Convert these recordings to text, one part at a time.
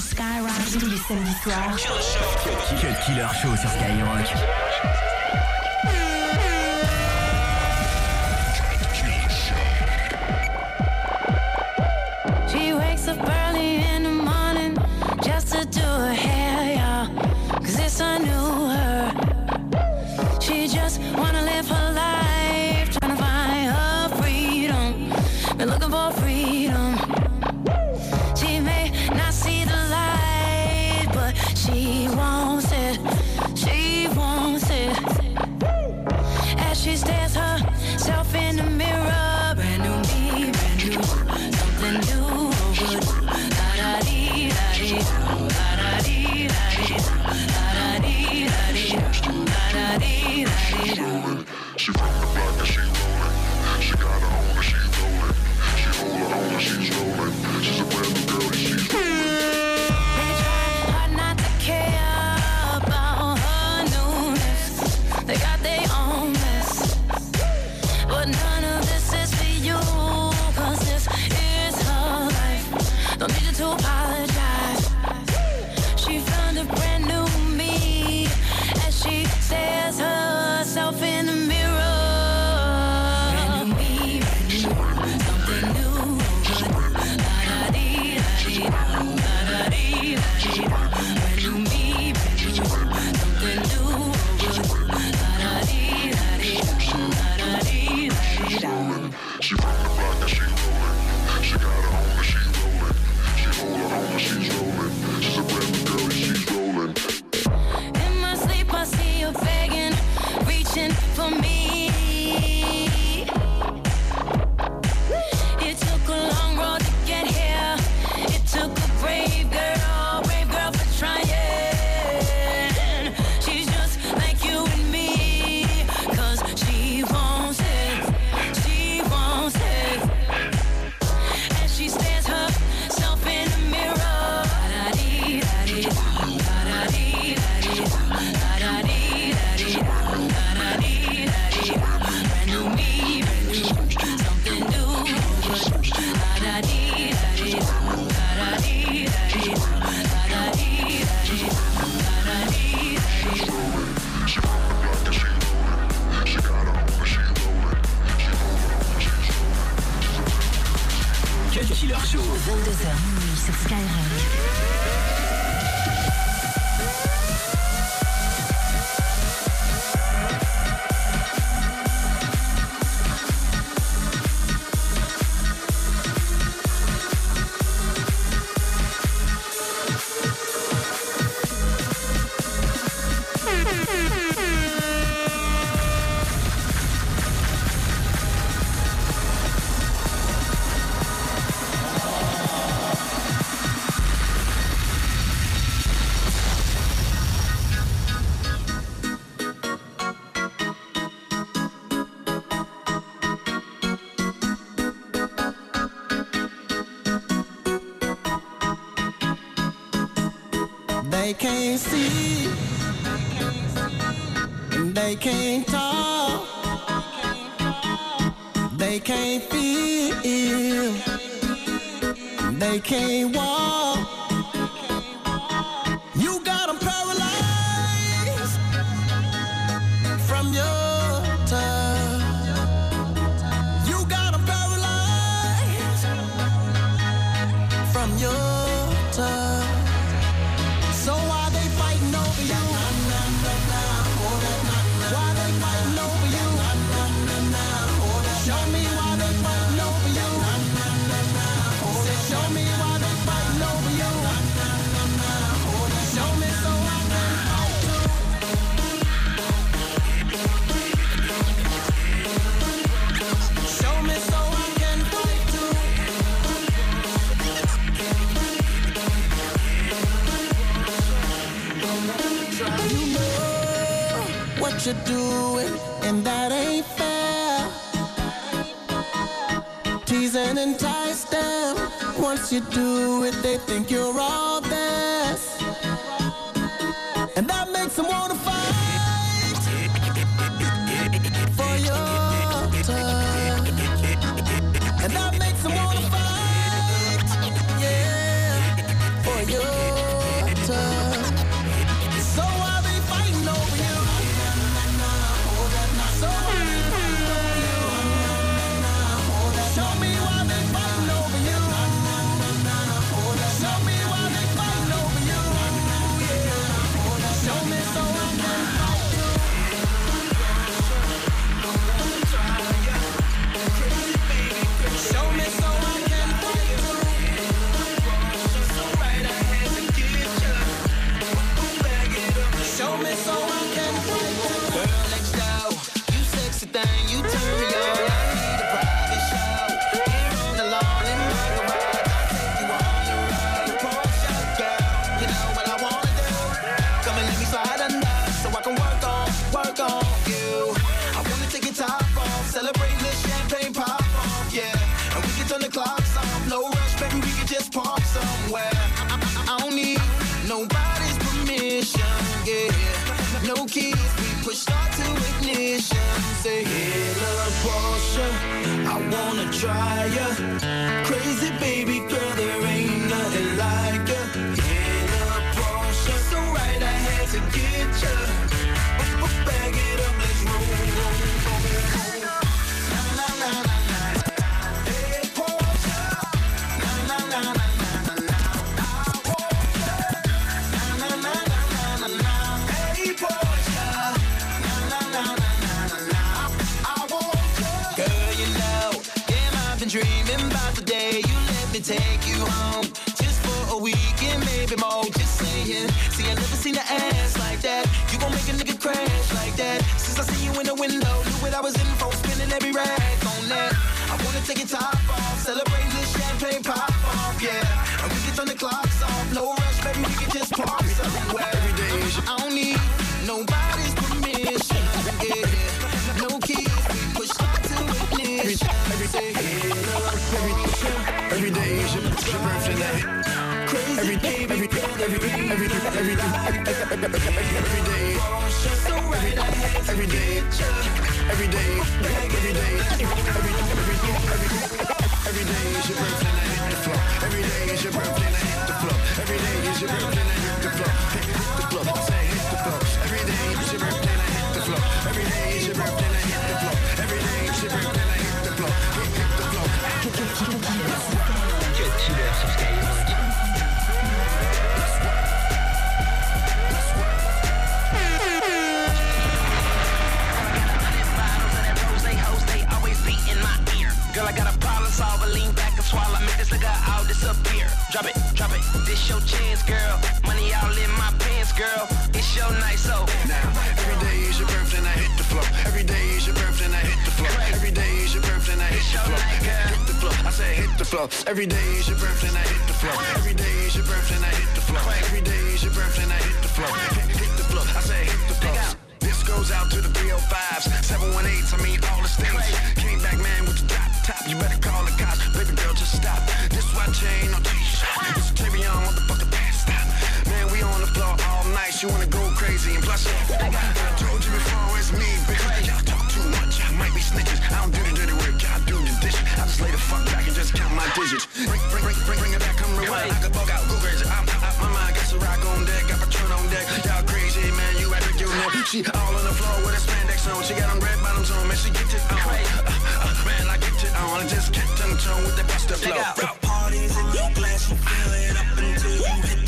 Skyrock. Killer Killer Show sur Skyrock. They can't talk. They can't feel. They can't walk. You got paralyzed from your touch. You paralyzed from your touch. you do it, and that ain't fair. Tease and entice them. Once you do it, they think you're all best, and that makes them wanna. Keys, we push start to ignition. Every day, every day is your, your birthday. Crazy every day, every day, every day, every day, every day, every day. So right, I had every day, every day, every day, every every every every day is your birthday. Every day is your birthday. Every day is your birthday night. Hit the floor. Hit, silêncio que I got a problem solver, lean back and swallow, make this nigga all disappear. Drop it, drop it, this your chance, girl. Money all in my pants, girl. It's your night, so Now, every day is your birthday night. Hit the floor. Every day is your birthday night. Hit the floor. Every day is your birthday. Hit the floor. Hit, the floor. I say hit the floor. Every day is your birthday night. Hit the floor. Every day is your birthday night. Hit the floor. Every day is your birthday night. Hit the floor. Hit, hit the floor. I say hit the floor. This goes out to the 305s, 718s, I mean all the states. Came back, man, with the drop top. You better call the cops. Baby girl, just stop. This watch chain, no t-shirt. It's a motherfucker, pass stop. Man, we on the floor all night. You wanna go crazy and plus, I told you before, it's me, bitch. Y'all talk too much, y'all might be snitches. I don't do the dirty work, y'all do the dish. I just lay the fuck back and just count my digits. Bring, bring, bring, bring, bring it back, come rewind. I could bug out, go crazy. I'm out my mind, got some rock on deck, got Patron on deck. Y'all crazy, She all on the floor with a spandex on. She got them red bottoms on, man, she get it on. Uh, uh, man, I get it on. And just kept on the tone with the bust of flow. Parties in your glass, you fill it up until you hit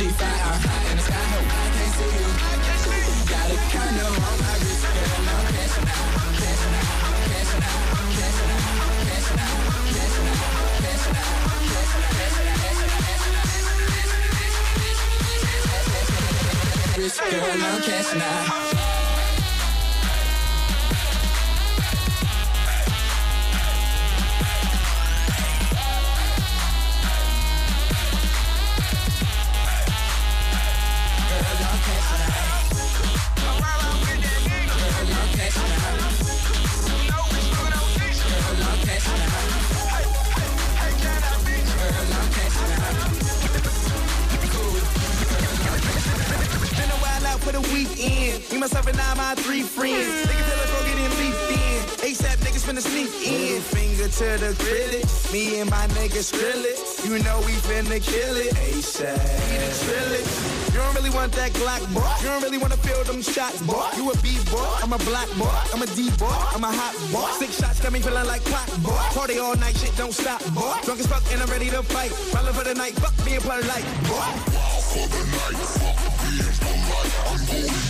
G5, I'm high in the sky, no, I can't see you. Got a condo on my wrist, girl, I'm cashing out, cashing out, cashing out, cashing out, cashing out, cashing out, cashing out, cashing out, Rich girl, I'm cashing out. My three friends. Nigga feel like bro getting leaped in. ASAP niggas finna sneak in. Finger to the critic. Me and my niggas grill it. You know we finna kill it. ASAP. We the. You don't really want that Glock, boy. You don't really wanna feel them shots, boy. You a B boy, I'm a black boy, I'm a D boy, I'm a hot boy. Six shots got me feeling like clock, boy. Party all night, shit don't stop, boy. Drunk as fuck and I'm ready to fight. Rolling for the night, fuck being light, boy. It's the weekend and I'm creeping with my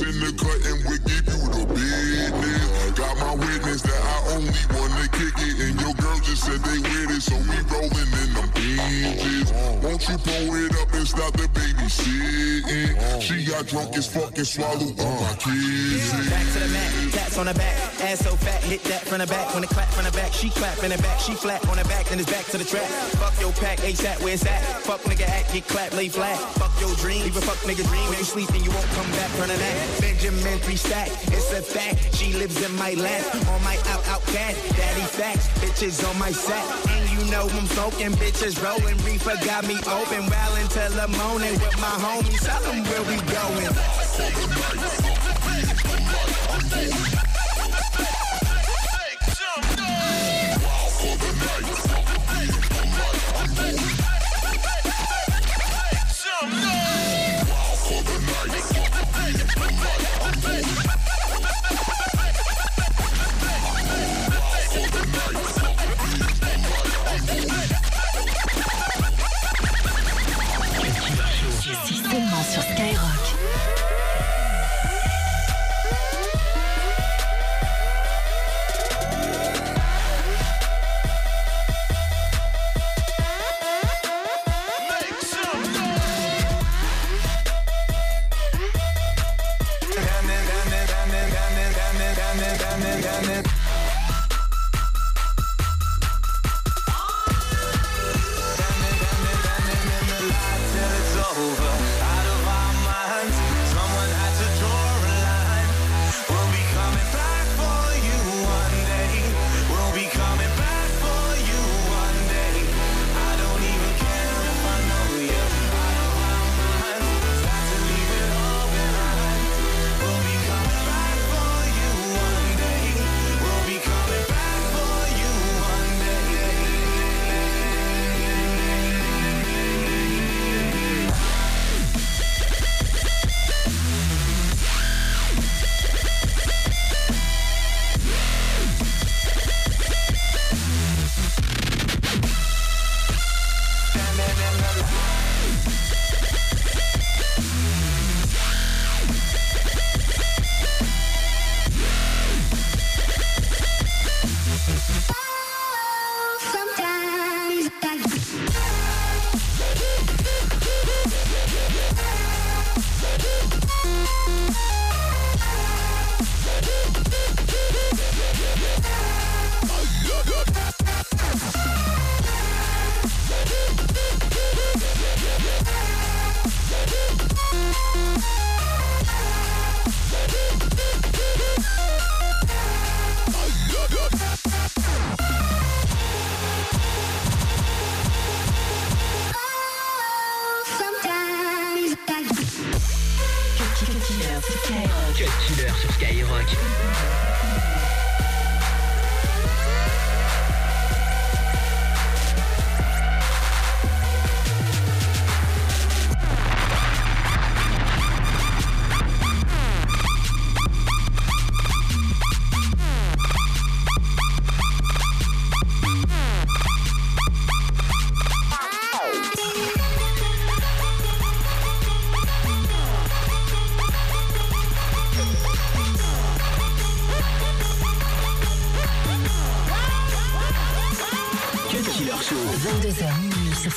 in the cut and we'll give got drunk as fuck and swallowed all my kids. Back to the mat, tats on the back, ass so fat, hit that from the back. When it clap from the back, she clap in the back, she flat on the back, then it's back to the track. Fuck your pack, ASAP, where it's at? Fuck nigga act, get clap, lay flat. Fuck your dream, leave a fuck nigga dream. When you sleep and you won't come back from the that. Benjamin three stack, it's a fact. She lives in my lap, on my out out cat. Daddy facts, bitches on my sack. And you know I'm smoking, bitches rolling. Reefer got me open, well until the morning with my homies. Tell them where we going. C'est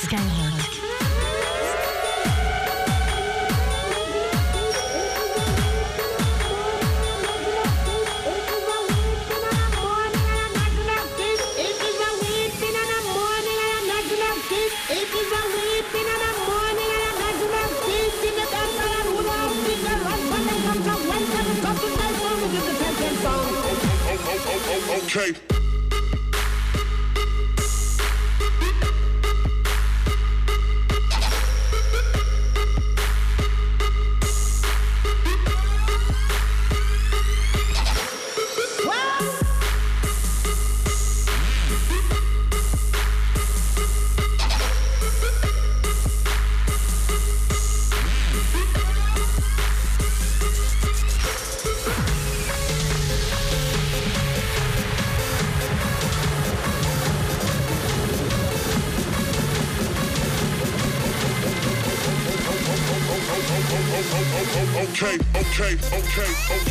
Skyrock. Okay.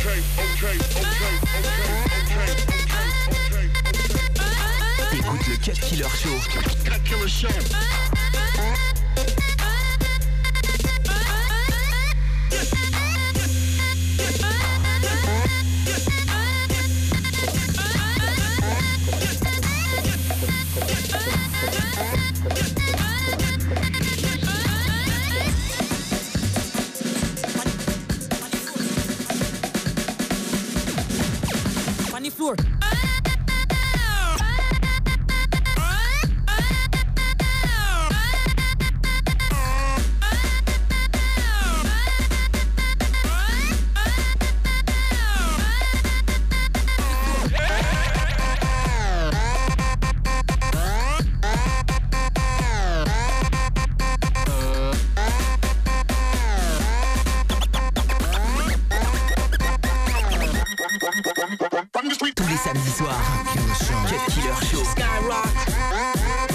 Tous les samedis soirs. Cut Killer Show. Skyrock.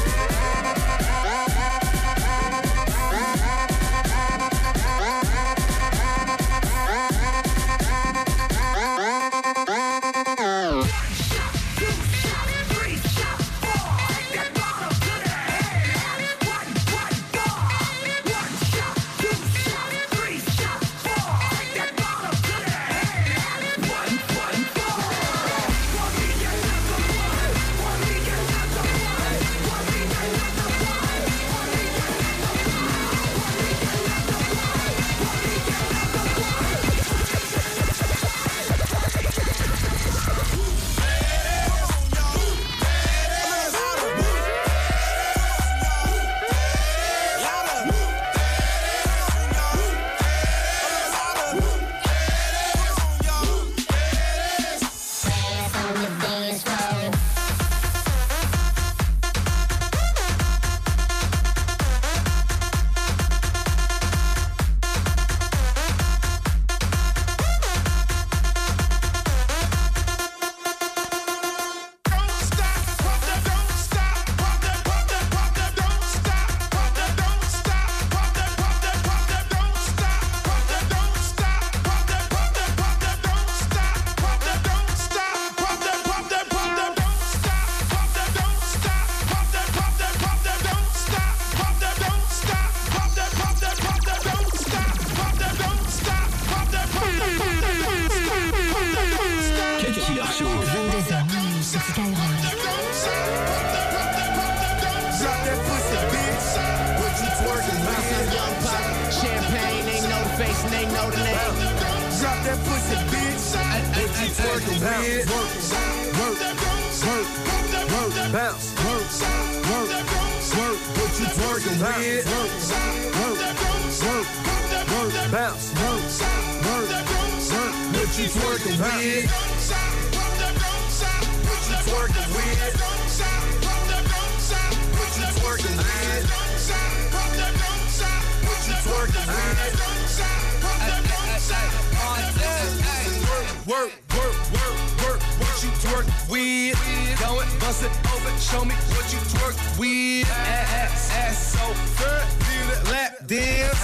Show me what you twerk with. Ass, ass so good, feel it lap dance.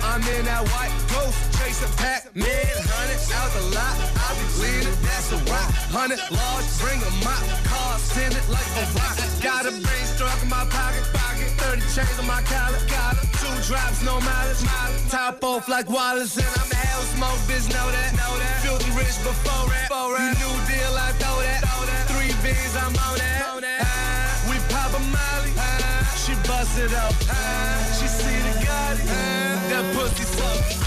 I'm in that white ghost, chasing Pac-Man. Hundred out the lot, I be leading, that's a rock. Hundred large, bring a mop, car, send it like a rock. Got a brain struck in my pocket, pocket. 30 chains on my collar, collar. Two drops, no mileage, mileage. Top off like Wallace, and I'm hell smoke, bitch, know that, know that. Filthy rich before that, before. You new deal, I throw that, throw that. Three beans, I'm on that grab a molly. She bust it up. She see the Gotti. That pussy suck.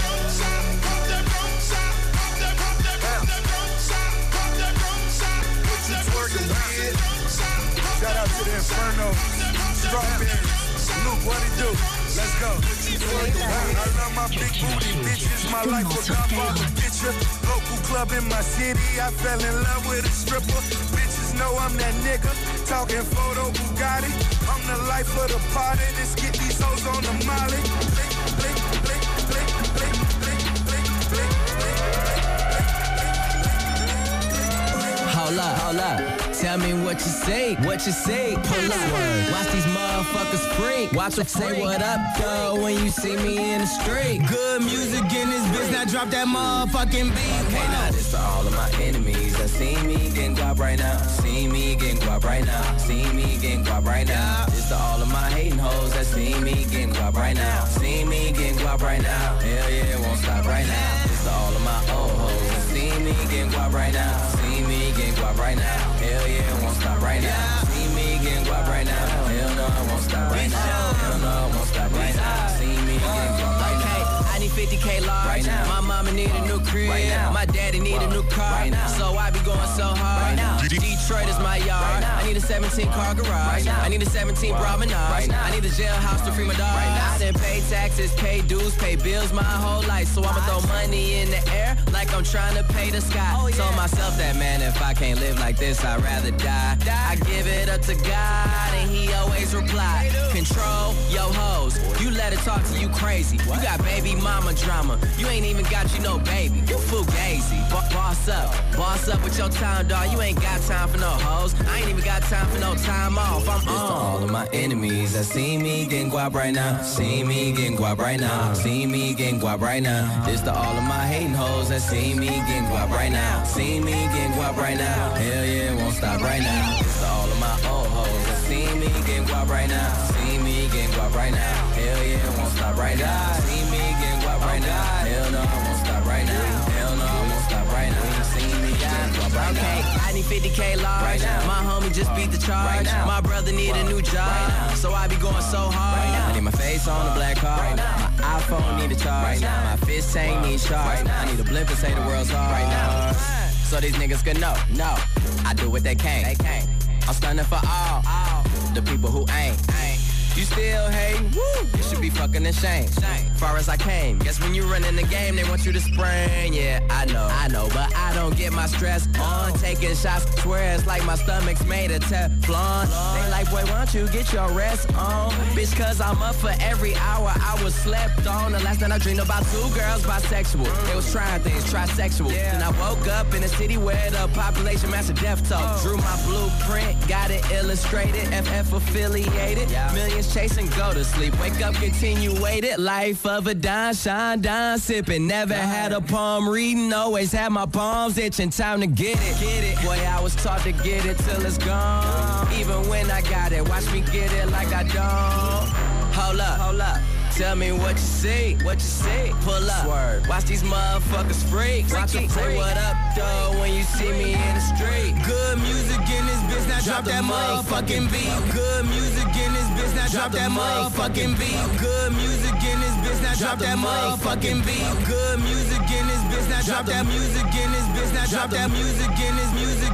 Shout out to the Inferno, Strawberry, Luke, what it do? Let's go. I love my big booty, bitches. My life picture. Local club in my city, I fell in love with a stripper. Bitches know I'm that nigga. Talking photo Bugatti. I'm the life of the party. Let's get these hoes on the molly. Blink, blink, Hold up, hold up. Tell me what you say, what you say. Pull up. Watch these motherfuckers freak. Watch them say what up, though, when you see me in the street. Good music this drop that motherfucking beat. Okay, now this for all of my enemies that see me getting guap right now. See me getting guap right now. See me getting guap right now. This to all of my hating hoes that see me getting guap right now. See me getting guap right now. Hell yeah, it won't stop right now. This to all of my old hoes that see me getting guap right now. See me getting guap right now. Hell yeah, it won't stop right now. See me getting guap right now. Hell no, it won't stop right now. Hell no, it won't stop right now. See me getting guap 50k large. Right now. My mama need a new crib. Right now. My daddy need a new car. Right now. So I be going so hard. Right now. Detroit is my yard. Right now. I need a 17 car garage. Right now. I need a 17 promenade. Right now. I need a jailhouse to free my dog. Right now. I done pay taxes, pay dues, pay bills my whole life. So I'ma throw money in the air I'm trying to pay the sky. Oh, Told myself that man, if I can't live like this, I'd rather die. I give it up to God and he always reply. Control yo hoes. You let it talk to you crazy. You got baby mama drama. You ain't even got you no baby. You fugazi. Bo- boss up. Boss up with your time, dog. You ain't got time for no hoes. I ain't even got time for no time off. I'm This to on. all of my enemies that see me getting guap right now. See me getting guap right now. See me getting guap right now. This to all of my hating hoes that see me getting guap right now. See me getting guap right now. Hell yeah, won't stop right now. To all of my old hoes see me getting guap right now. See me getting guap right now. Hell yeah, won't stop right now. See me getting guap right now. Hell no, I won't stop right now. Hell no, I won't stop right now. See me getting guap right Okay, now. I need 50k large. Right now. My homie just beat the charge. Right now. My brother need a new job. Right. So I be going so hard. Right now. I need my face on the black card. Right now. My iPhone need a charge. Right now. My fist tank need charge. Right now. I need a blimp and say the world's hard. Right now. So these niggas can know. No. I do what they can. They can. I'm stunning for all. All. The people who ain't. Ain't. You still hating? Woo! You should be fucking ashamed. Shame. Far as I came, guess when you run in the game, they want you to spring. Yeah, I know, I know, but I don't get my stress on. Taking shots, swear it's like my stomach's made of Teflon. They like, boy, why don't you get your rest on? Bitch, cause I'm up for every hour I was slept on. The last night I dreamed about two girls bisexual. They was trying things, trisexual. And I woke up in a city where the population matched a death toll. Oh. Drew my blueprint, got it illustrated, FF affiliated. Millions chasing, go to sleep. Wake up, continue waited. Life of a dime, shine, dime, sipping. Never had a palm reading, always had my palms itching. Time to get it, get it. Boy, I was taught to get it till it's gone. Even when I got it, watch me get it like I don't. Hold up, hold up. Tell me what you see, what you see. Pull up, Swerve. watch these motherfuckers freak. Watch them say what up, though, when you see me in the street. Good music in this bitch, now drop that motherfucking beat. Good music bitch, now drop that motherfucking beat. Good music in this bitch, now drop that motherfucking beat. Good music in this bitch, now drop that music in this bitch, now drop that music in this music in this music